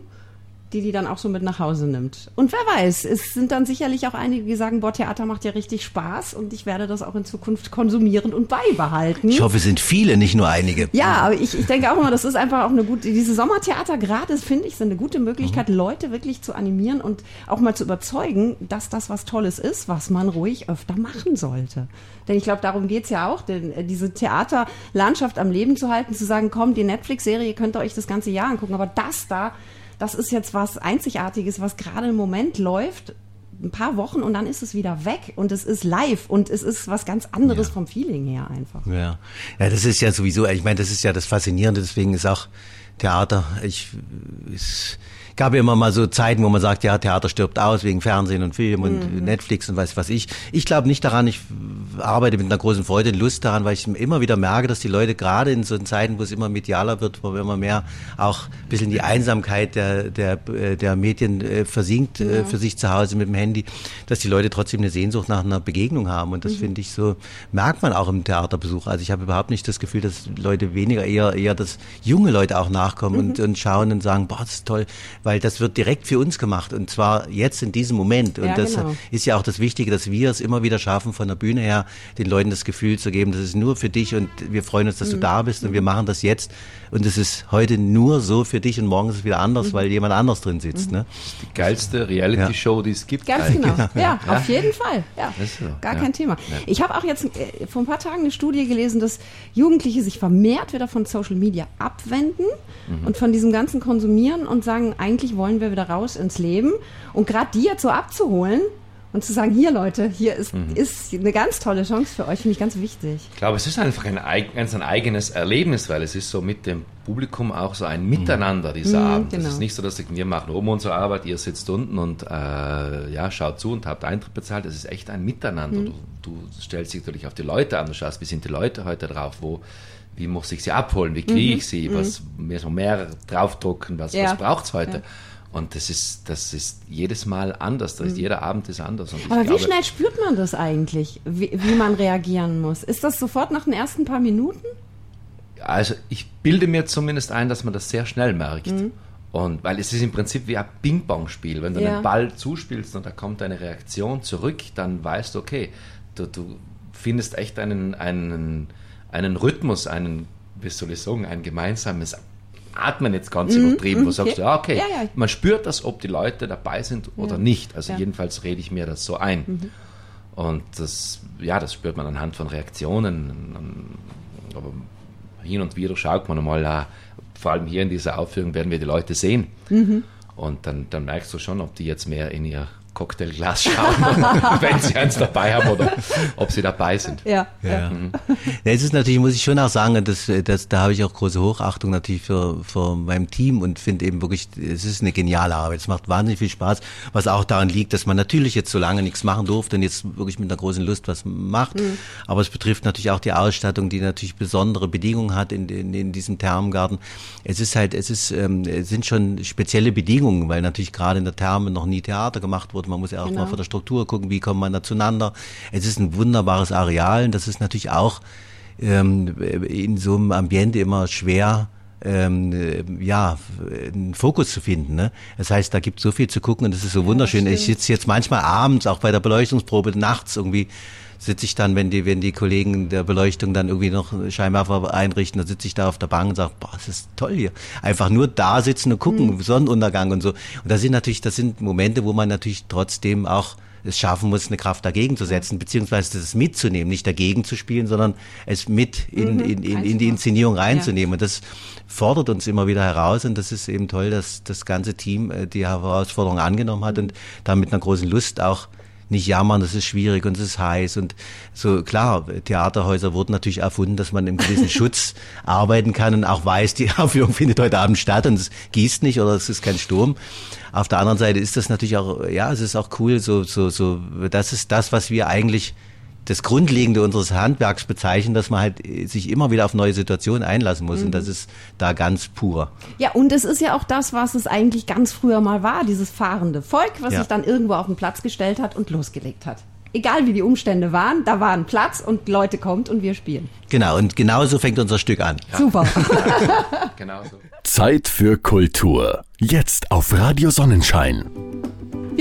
die die dann auch so mit nach Hause nimmt. Und wer weiß, es sind dann sicherlich auch einige, die sagen, boah, Theater macht ja richtig Spaß und ich werde das auch in Zukunft konsumieren und beibehalten. Ich hoffe, es sind viele, nicht nur einige. Ja, aber ich, ich denke auch immer, das ist einfach auch eine gute, diese Sommertheater gerade, finde ich, sind eine gute Möglichkeit, mhm. Leute wirklich zu animieren und auch mal zu überzeugen, dass das was Tolles ist, was man ruhig öfter machen sollte. Denn ich glaube, darum geht's ja auch, denn äh, diese Theaterlandschaft am Leben zu halten, zu sagen, komm, die Netflix-Serie könnt ihr euch das ganze Jahr angucken, aber das da das ist jetzt was Einzigartiges, was gerade im Moment läuft. Ein paar Wochen und dann ist es wieder weg und es ist live und es ist was ganz anderes ja. vom Feeling her einfach. Ja. ja, das ist ja sowieso, ich meine, das ist ja das Faszinierende, deswegen ist auch Theater, ich, ist, gab ja immer mal so Zeiten, wo man sagt, ja, Theater stirbt aus wegen Fernsehen und Film und mhm. Netflix und weiß was ich. Ich glaube nicht daran, ich arbeite mit einer großen Freude und Lust daran, weil ich immer wieder merke, dass die Leute gerade in so Zeiten, wo es immer medialer wird, wo immer mehr auch ein bisschen die Einsamkeit der, der, der Medien äh, versinkt äh, ja. für sich zu Hause mit dem Handy, dass die Leute trotzdem eine Sehnsucht nach einer Begegnung haben. Und das mhm. finde ich so, merkt man auch im Theaterbesuch. Also ich habe überhaupt nicht das Gefühl, dass Leute weniger, eher, eher, dass junge Leute auch nachkommen mhm. und, und schauen und sagen, boah, das ist toll, weil das wird direkt für uns gemacht und zwar jetzt in diesem Moment. Und ja, das genau. ist ja auch das Wichtige, dass wir es immer wieder schaffen, von der Bühne her den Leuten das Gefühl zu geben, das ist nur für dich und wir freuen uns, dass du mhm. da bist und wir machen das jetzt und es ist heute nur so für dich und morgen ist es wieder anders, mhm. weil jemand anders drin sitzt. Mhm. Ne? Das ist die geilste Reality-Show, die es gibt. Ganz genau. genau. Ja, ja, auf jeden Fall. Ja, so. gar kein Thema. Ich habe auch jetzt äh, vor ein paar Tagen eine Studie gelesen, dass Jugendliche sich vermehrt wieder von Social Media abwenden mhm. und von diesem ganzen Konsumieren und sagen, eigentlich wollen wir wieder raus ins Leben. Und gerade die jetzt so abzuholen, und zu sagen, hier Leute, hier ist, mhm. ist eine ganz tolle Chance für euch, finde ich ganz wichtig. Ich glaube, es ist einfach ein, ganz ein eigenes Erlebnis, weil es ist so mit dem Publikum auch so ein Miteinander dieser mhm, Abend. Genau. Es ist nicht so, dass wir machen oben unsere Arbeit, ihr sitzt unten und äh, ja, schaut zu und habt Eintritt bezahlt. Es ist echt ein Miteinander. Mhm. Du, du, stellst dich natürlich auf die Leute an, du schaust, wie sind die Leute heute drauf, wo wie muss ich sie abholen, wie kriege mhm. ich sie, was mhm. mehr, mehr draufdrucken, was, ja. was braucht es heute. Ja. Und das ist, das ist jedes Mal anders. Das ist, mhm. Jeder Abend ist anders. Aber wie schnell spürt man das eigentlich, wie, wie man reagieren muss? Ist das sofort nach den ersten paar Minuten? Also ich bilde mir zumindest ein, dass man das sehr schnell merkt. Mhm. Und weil es ist im Prinzip wie ein Ping-Pong-Spiel. Wenn du ja. einen Ball zuspielst und da kommt eine Reaktion zurück, dann weißt du, okay, du, du findest echt einen, einen, einen Rhythmus, einen, wie soll ich sagen, ein gemeinsames Atmen jetzt ganz mhm, übertrieben, wo sagst du, ja, okay, ja, ja. man spürt das, ob die Leute dabei sind oder nicht. Also jedenfalls rede ich mir das so ein. Mhm. Und das, ja, das spürt man anhand von Reaktionen. Aber hin und wieder schaut man mal, äh, vor allem hier in dieser Aufführung werden wir die Leute sehen. Mhm. Und dann, dann merkst du schon, ob die jetzt mehr in ihr Cocktailglas schauen, wenn sie eins dabei haben oder ob sie dabei sind. Ja. ja. Mhm. ja es ist natürlich, muss ich schon auch sagen, dass, dass, da habe ich auch große Hochachtung natürlich für, für mein Team und finde eben wirklich, es ist eine geniale Arbeit. Es macht wahnsinnig viel Spaß, was auch daran liegt, dass man natürlich jetzt so lange nichts machen durfte und jetzt wirklich mit einer großen Lust was macht. Mhm. Aber es betrifft natürlich auch die Ausstattung, die natürlich besondere Bedingungen hat in, in, in diesem Thermengarten. Es ist halt, es ist, ähm, es sind schon spezielle Bedingungen, weil natürlich gerade in der Therme noch nie Theater gemacht wurde wird. Man muss ja auch genau. mal von der Struktur gucken, wie kommt man da zueinander. Es ist ein wunderbares Areal und das ist natürlich auch ähm, in so einem Ambiente immer schwer, ähm, ja, einen Fokus zu finden. Ne? Das heißt, da gibt es so viel zu gucken und es ist so wunderschön. Ja, ich sitze jetzt manchmal abends, auch bei der Beleuchtungsprobe, nachts irgendwie sitze ich dann, wenn die, wenn die Kollegen der Beleuchtung dann irgendwie noch Scheinwerfer einrichten, dann sitze ich da auf der Bank und sage, boah, das ist toll hier. Einfach nur da sitzen und gucken, mhm. Sonnenuntergang und so. Und das sind natürlich, das sind Momente, wo man natürlich trotzdem auch es schaffen muss, eine Kraft dagegen zu setzen, beziehungsweise das mitzunehmen, nicht dagegen zu spielen, sondern es mit in, mhm, in, in, in die Inszenierung reinzunehmen. Ja. Und das fordert uns immer wieder heraus und das ist eben toll, dass das ganze Team äh, die Herausforderung angenommen hat und da mit einer großen Lust auch nicht jammern, das ist schwierig und es ist heiß und so klar, Theaterhäuser wurden natürlich erfunden, dass man im gewissen Schutz arbeiten kann und auch weiß, die Aufführung findet heute Abend statt und es gießt nicht oder es ist kein Sturm. Auf der anderen Seite ist das natürlich auch, ja, es ist auch cool, so, so, so, das ist das, was wir eigentlich das Grundlegende unseres Handwerks bezeichnen, dass man halt äh, sich immer wieder auf neue Situationen einlassen muss. Mhm. Und das ist da ganz pur. Ja, und es ist ja auch das, was es eigentlich ganz früher mal war, dieses fahrende Volk, was ja. sich dann irgendwo auf den Platz gestellt hat und losgelegt hat. Egal wie die Umstände waren, da war ein Platz und Leute kommt und wir spielen. Genau, und genauso fängt unser Stück an. Ja. Super. genau so. Zeit für Kultur. Jetzt auf Radio Sonnenschein.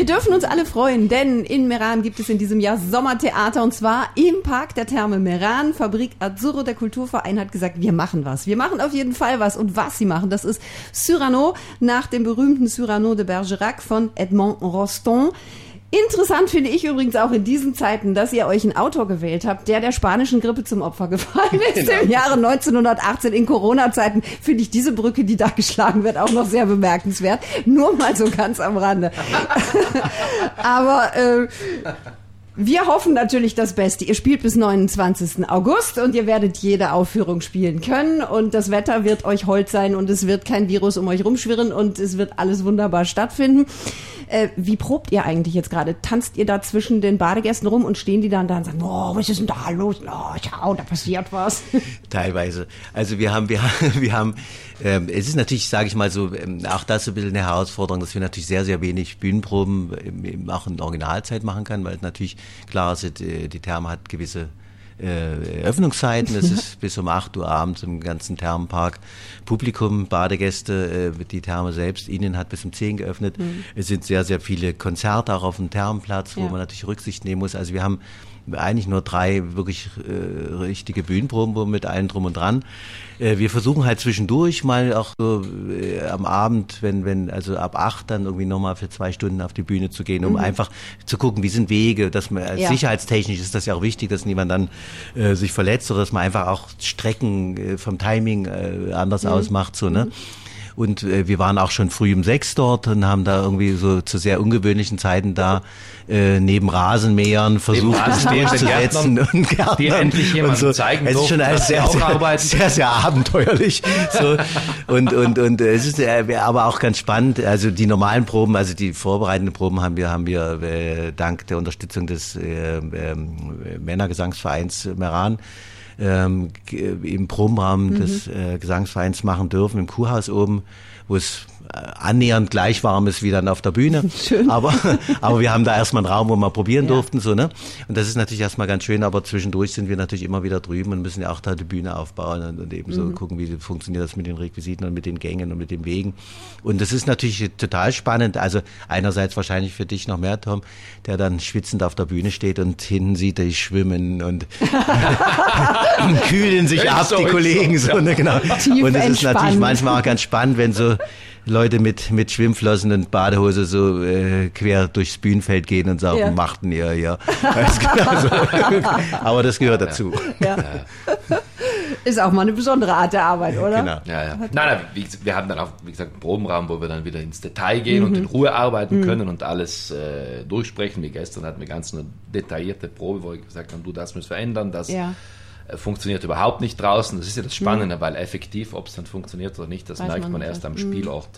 Wir dürfen uns alle freuen, denn in Meran gibt es in diesem Jahr Sommertheater und zwar im Park der Therme Meran. Fabrik Azzurro, der Kulturverein, hat gesagt, wir machen was. Wir machen auf jeden Fall was. Und was sie machen, das ist Cyrano nach dem berühmten Cyrano de Bergerac von Edmond Rostand. Interessant finde ich übrigens auch in diesen Zeiten, dass ihr euch einen Autor gewählt habt, der der spanischen Grippe zum Opfer gefallen ist genau. im Jahre 1918 in Corona-Zeiten. Finde ich diese Brücke, die da geschlagen wird, auch noch sehr bemerkenswert. Nur mal so ganz am Rande. Aber äh, wir hoffen natürlich das Beste. Ihr spielt bis 29. August und ihr werdet jede Aufführung spielen können und das Wetter wird euch hold sein und es wird kein Virus um euch rumschwirren und es wird alles wunderbar stattfinden. Äh, wie probt ihr eigentlich jetzt gerade? Tanzt ihr da zwischen den Badegästen rum und stehen die dann da und sagen, oh, was ist denn da los? Oh, schau, da passiert was. Teilweise. Also wir haben, wir, wir haben, ähm, es ist natürlich, sage ich mal so, ähm, auch das ein bisschen eine Herausforderung, dass wir natürlich sehr, sehr wenig Bühnenproben ähm, auch in Originalzeit machen können, weil natürlich klar die, die Therme hat gewisse äh, Öffnungszeiten. Es ist bis um 8 Uhr abends im ganzen Thermenpark Publikum, Badegäste, äh, die Therme selbst, Ihnen hat bis um 10 geöffnet. Mhm. Es sind sehr, sehr viele Konzerte auch auf dem Thermenplatz, wo ja. man natürlich Rücksicht nehmen muss. Also wir haben eigentlich nur drei wirklich äh, richtige Bühnenproben mit allen drum und dran. Äh, wir versuchen halt zwischendurch mal auch so äh, am Abend, wenn, wenn, also ab acht dann irgendwie nochmal für zwei Stunden auf die Bühne zu gehen, um mhm. einfach zu gucken, wie sind Wege, dass man ja. sicherheitstechnisch ist das ja auch wichtig, dass niemand dann äh, sich verletzt oder dass man einfach auch Strecken äh, vom Timing äh, anders mhm. ausmacht, so, ne? Mhm. Und äh, wir waren auch schon früh um sechs dort und haben da irgendwie so zu sehr ungewöhnlichen Zeiten da äh, neben Rasenmähern versucht, uns durchzusetzen und Gärtnern die endlich jemand so. zeigen Es ist schon alles sehr, sehr, sehr, sehr abenteuerlich. So. Und, und, und es ist äh, aber auch ganz spannend. Also die normalen Proben, also die vorbereitenden Proben haben wir, haben wir äh, dank der Unterstützung des äh, äh, Männergesangsvereins Meran ähm, im Probenraum mhm. des äh, Gesangsvereins machen dürfen, im Kuhhaus oben, wo es äh, annähernd gleich warm ist wie dann auf der Bühne. Schön. Aber, aber wir haben da erstmal einen Raum, wo wir probieren ja. durften, so, ne? Und das ist natürlich erstmal ganz schön, aber zwischendurch sind wir natürlich immer wieder drüben und müssen ja auch da die Bühne aufbauen und, und eben so mhm. gucken, wie funktioniert das mit den Requisiten und mit den Gängen und mit den Wegen. Und das ist natürlich total spannend. Also einerseits wahrscheinlich für dich noch mehr, Tom, der dann schwitzend auf der Bühne steht und hinten sieht er schwimmen und kühlen sich ab, so, die Kollegen, so, ne, genau. Tief und es ist natürlich manchmal auch ganz spannend, wenn so Leute mit, mit Schwimmflossen und Badehose so äh, quer durchs Bühnenfeld gehen und sagen, ja. machten ihr ja. genau so. Aber das gehört dazu. Ja. Ist auch mal eine besondere Art der Arbeit, oder? Genau. Ja, ja. Nein, nein, wir haben dann auch, wie gesagt, einen Probenraum, wo wir dann wieder ins Detail gehen mhm. und in Ruhe arbeiten mhm. können und alles äh, durchsprechen. Wie gestern hatten wir ganz eine detaillierte Probe, wo ich gesagt habe, du, das musst verändern, das ja. Äh, funktioniert überhaupt nicht draußen. Das ist ja das Spannende, mhm. weil effektiv, ob es dann funktioniert oder nicht, das Weiß merkt man, man erst am mhm. Spielort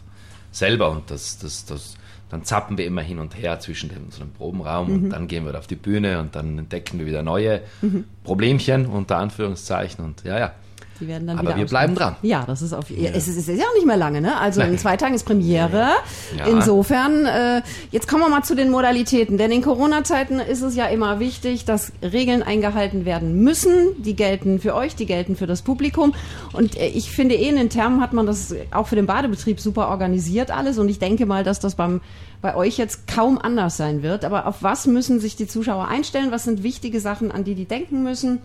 selber und das, das, das, dann zappen wir immer hin und her zwischen dem, so einem Probenraum mhm. und dann gehen wir auf die Bühne und dann entdecken wir wieder neue mhm. Problemchen unter Anführungszeichen und ja, ja. Die werden dann Aber wieder wir bleiben dran. Ja, das ist auf. Ja. Es, ist, es ist ja auch nicht mehr lange, ne? Also Nein. in zwei Tagen ist Premiere. Ja. Insofern, äh, jetzt kommen wir mal zu den Modalitäten. Denn in Corona-Zeiten ist es ja immer wichtig, dass Regeln eingehalten werden müssen. Die gelten für euch, die gelten für das Publikum. Und äh, ich finde eh in den Termen hat man das auch für den Badebetrieb super organisiert alles. Und ich denke mal, dass das beim bei euch jetzt kaum anders sein wird. Aber auf was müssen sich die Zuschauer einstellen? Was sind wichtige Sachen, an die die denken müssen?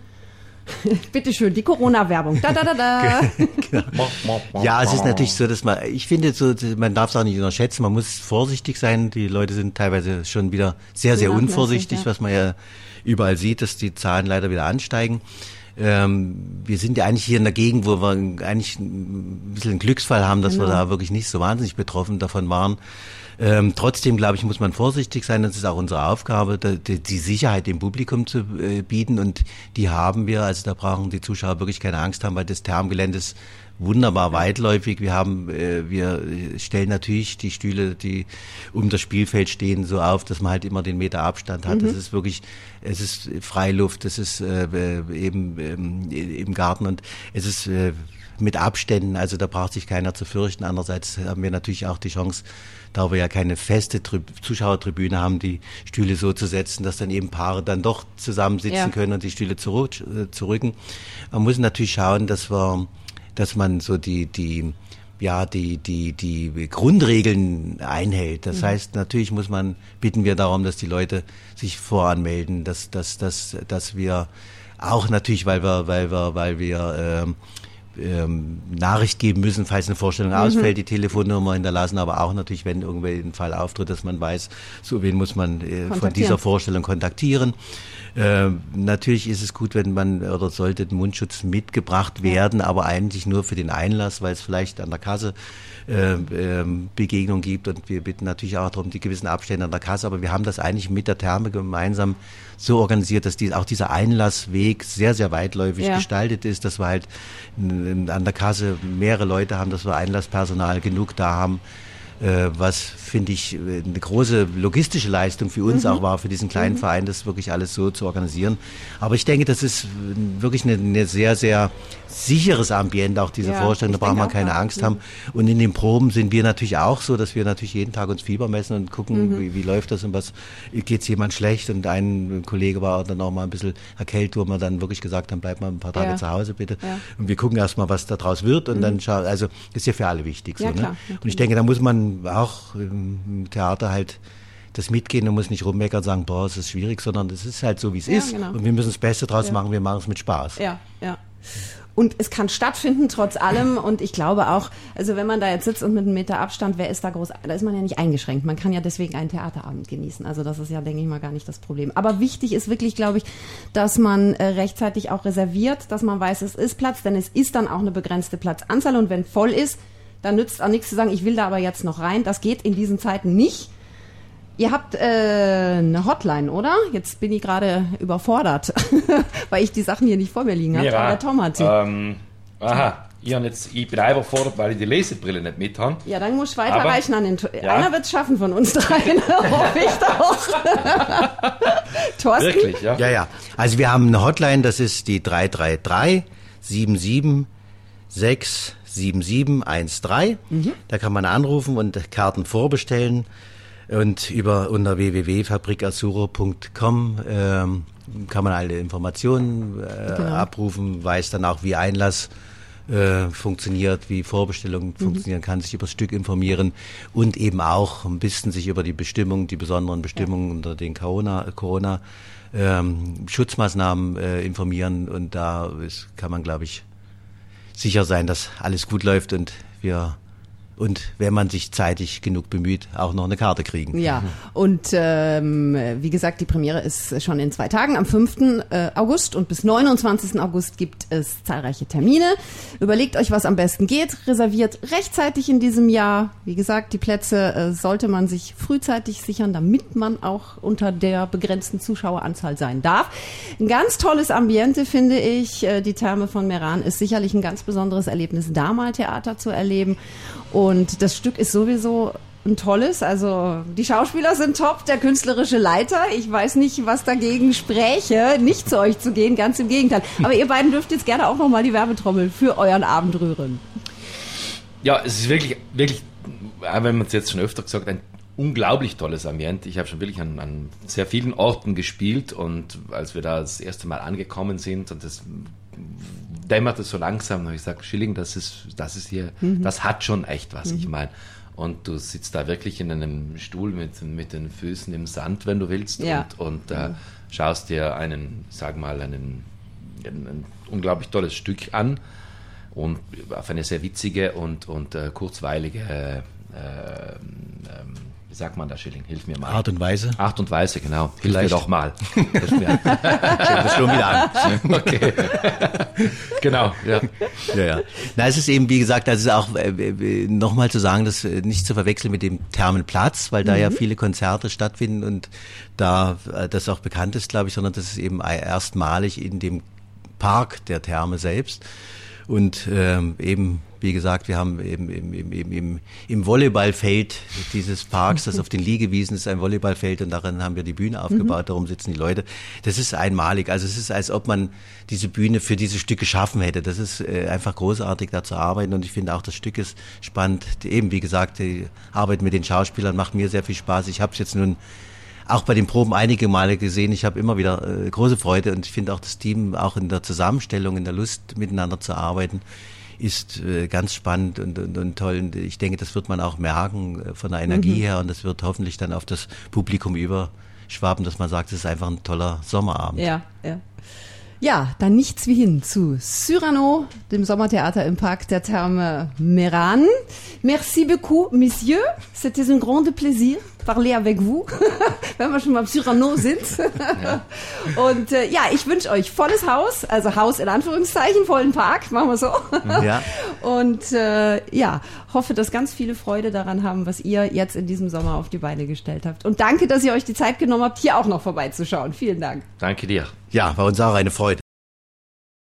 Bitte schön, die Corona-Werbung. Da, da, da, da. genau. Ja, es ist natürlich so, dass man, ich finde, so, man darf es auch nicht unterschätzen, man muss vorsichtig sein. Die Leute sind teilweise schon wieder sehr, sehr unvorsichtig, ja. was man ja überall sieht, dass die Zahlen leider wieder ansteigen. Ähm, wir sind ja eigentlich hier in der Gegend, wo wir eigentlich ein bisschen einen Glücksfall haben, dass genau. wir da wirklich nicht so wahnsinnig betroffen davon waren. Ähm, trotzdem, glaube ich, muss man vorsichtig sein. Das ist auch unsere Aufgabe, die, die Sicherheit dem Publikum zu äh, bieten. Und die haben wir. Also da brauchen die Zuschauer wirklich keine Angst haben, weil das Thermgelände ist wunderbar weitläufig. Wir haben, äh, wir stellen natürlich die Stühle, die um das Spielfeld stehen, so auf, dass man halt immer den Meter Abstand hat. Mhm. Das ist wirklich, es ist Freiluft, es ist äh, eben ähm, im Garten und es ist äh, mit Abständen, also da braucht sich keiner zu fürchten. Andererseits haben wir natürlich auch die Chance, da wir ja keine feste Tri Zuschauertribüne haben, die Stühle so zu setzen, dass dann eben Paare dann doch zusammensitzen ja. können und die Stühle zurück, äh, zurücken. Man muss natürlich schauen, dass wir, dass man so die, die, ja, die, die, die Grundregeln einhält. Das mhm. heißt, natürlich muss man, bitten wir darum, dass die Leute sich voranmelden, dass, dass, dass, dass wir auch natürlich, weil wir, weil wir, weil wir ähm, ähm, Nachricht geben müssen, falls eine Vorstellung mhm. ausfällt, die Telefonnummer hinterlassen, aber auch natürlich, wenn irgendwie ein Fall auftritt, dass man weiß, so wen muss man äh, von dieser Vorstellung kontaktieren. Äh, natürlich ist es gut, wenn man oder sollte Mundschutz mitgebracht werden, aber eigentlich nur für den Einlass, weil es vielleicht an der Kasse äh, ähm, Begegnung gibt. Und wir bitten natürlich auch darum, die gewissen Abstände an der Kasse, aber wir haben das eigentlich mit der Therme gemeinsam so organisiert, dass die, auch dieser Einlassweg sehr, sehr weitläufig ja. gestaltet ist, dass wir halt an der Kasse mehrere Leute haben, dass wir Einlasspersonal genug da haben, äh, was finde ich eine große logistische Leistung für uns mhm. auch war, für diesen kleinen mhm. Verein, das wirklich alles so zu organisieren. Aber ich denke, das ist wirklich eine, eine sehr, sehr sicheres Ambiente, auch diese ja, Vorstellung, da braucht man keine auch, Angst ja. haben. Und in den Proben sind wir natürlich auch so, dass wir natürlich jeden Tag uns Fieber messen und gucken, mhm. wie, wie läuft das und was, geht es jemand schlecht und ein Kollege war dann auch mal ein bisschen erkältet, wo wir dann wirklich gesagt haben, bleib mal ein paar Tage ja. zu Hause bitte. Und wir gucken erstmal, was da draus wird und mhm. dann schauen, also ist ja für alle wichtig. So, ne? Und ich denke, da muss man auch im Theater halt das mitgehen und muss nicht rummeckern und sagen, boah, es ist schwierig, sondern es ist halt so, wie es ja, ist. Genau. Und wir müssen das Beste draus ja. machen, wir machen es mit Spaß. Ja, ja. Und es kann stattfinden trotz allem. Und ich glaube auch, also wenn man da jetzt sitzt und mit einem Meter Abstand, wer ist da groß? Da ist man ja nicht eingeschränkt. Man kann ja deswegen einen Theaterabend genießen. Also das ist ja, denke ich mal, gar nicht das Problem. Aber wichtig ist wirklich, glaube ich, dass man äh, rechtzeitig auch reserviert, dass man weiß, es ist Platz, denn es ist dann auch eine begrenzte Platzanzahl. Und wenn voll ist, dann nützt auch nichts zu sagen, ich will da aber jetzt noch rein. Das geht in diesen Zeiten nicht. Ihr habt äh, eine Hotline, oder? Jetzt bin ich gerade überfordert, weil ich die Sachen hier nicht vor mir liegen habe. Ja, der Tom hat sie. Ähm, aha. Ich, jetzt, ich bin einfach überfordert, weil ich die Lesebrille nicht mit habe. Ja, dann muss ich weiterreichen an den. Ja. Einer wird es schaffen von uns dreien, hoffe ich doch. Thorsten? Wirklich, ja? Ja, ja. Also wir haben eine Hotline, das ist die 333 77 6 7713. Mhm. Da kann man anrufen und Karten vorbestellen. Und über unter www.fabrikazuro.com ähm, kann man alle Informationen äh, genau. abrufen, weiß dann auch, wie Einlass äh, funktioniert, wie Vorbestellung mhm. funktionieren kann, sich über das Stück informieren und eben auch ein bisschen sich über die Bestimmungen, die besonderen Bestimmungen ja. unter den Corona, Corona ähm, Schutzmaßnahmen äh, informieren und da ist, kann man, glaube ich, sicher sein, dass alles gut läuft und wir und wenn man sich zeitig genug bemüht, auch noch eine Karte kriegen. Ja, und ähm, wie gesagt, die Premiere ist schon in zwei Tagen, am 5. Äh, August und bis 29. August gibt es zahlreiche Termine. Überlegt euch, was am besten geht, reserviert rechtzeitig in diesem Jahr. Wie gesagt, die Plätze äh, sollte man sich frühzeitig sichern, damit man auch unter der begrenzten Zuschaueranzahl sein darf. Ein ganz tolles Ambiente, finde ich. Äh, die Therme von Meran ist sicherlich ein ganz besonderes Erlebnis, da mal Theater zu erleben. Und das Stück ist sowieso ein tolles. Also die Schauspieler sind top, der künstlerische Leiter. Ich weiß nicht, was dagegen spräche, nicht zu euch zu gehen, ganz im Gegenteil. Aber ihr beiden dürft jetzt gerne auch nochmal die Werbetrommel für euren Abend rühren. Ja, es ist wirklich, wirklich, wenn man es jetzt schon öfter gesagt, ein unglaublich tolles Ambiente. Ich habe schon wirklich an, an, sehr vielen Orten gespielt und als wir da das erste Mal angekommen sind und das dämmerte so langsam. habe ich gesagt, Schilling, das ist, das ist hier, mhm. das hat schon echt was. Mhm. Ich meine, und du sitzt da wirklich in einem Stuhl mit, mit den Füßen im Sand, wenn du willst, ja. und, und äh, schaust dir einen, sag mal, einen, ein, unglaublich tolles Stück an und auf eine sehr witzige und, und äh, kurzweilige äh, ähm, sagt man da, Schilling? Hilf mir mal. Art und Weise. Art und Weise, genau. Hilf Vielleicht. mir doch mal. Hilf mir. das schon wieder an. Okay. genau, ja. Ja, ja. Na, es ist eben, wie gesagt, das ist auch äh, äh nochmal zu sagen, das äh, nicht zu verwechseln mit dem Thermenplatz, weil da mhm. ja viele Konzerte stattfinden und da äh, das auch bekannt ist, glaube ich, sondern das ist eben erstmalig in dem Park der Therme selbst. Und ähm, eben wie gesagt, wir haben im, im, im, im, im Volleyballfeld dieses Parks, das auf den Liegewiesen ist, ein Volleyballfeld und darin haben wir die Bühne aufgebaut, mhm. darum sitzen die Leute. Das ist einmalig. Also es ist, als ob man diese Bühne für diese Stücke schaffen hätte. Das ist äh, einfach großartig, da zu arbeiten und ich finde auch das Stück ist spannend. Eben, wie gesagt, die Arbeit mit den Schauspielern macht mir sehr viel Spaß. Ich habe es jetzt nun auch bei den Proben einige Male gesehen. Ich habe immer wieder äh, große Freude und ich finde auch das Team auch in der Zusammenstellung, in der Lust miteinander zu arbeiten ist äh, ganz spannend und, und, und toll. Und ich denke, das wird man auch merken äh, von der Energie mhm. her und das wird hoffentlich dann auf das Publikum überschwappen, dass man sagt, es ist einfach ein toller Sommerabend. Ja, ja. Ja, dann nichts wie hin zu Cyrano, dem Sommertheater im Park der Therme Meran. Merci beaucoup, messieurs. C'était un grand plaisir parler avec vous, wenn wir schon mal Cyrano sind. Ja. Und äh, ja, ich wünsche euch volles Haus, also Haus in Anführungszeichen, vollen Park, machen wir so. Ja. Und äh, ja, hoffe, dass ganz viele Freude daran haben, was ihr jetzt in diesem Sommer auf die Beine gestellt habt. Und danke, dass ihr euch die Zeit genommen habt, hier auch noch vorbeizuschauen. Vielen Dank. Danke dir. Ja, war uns auch eine Freude.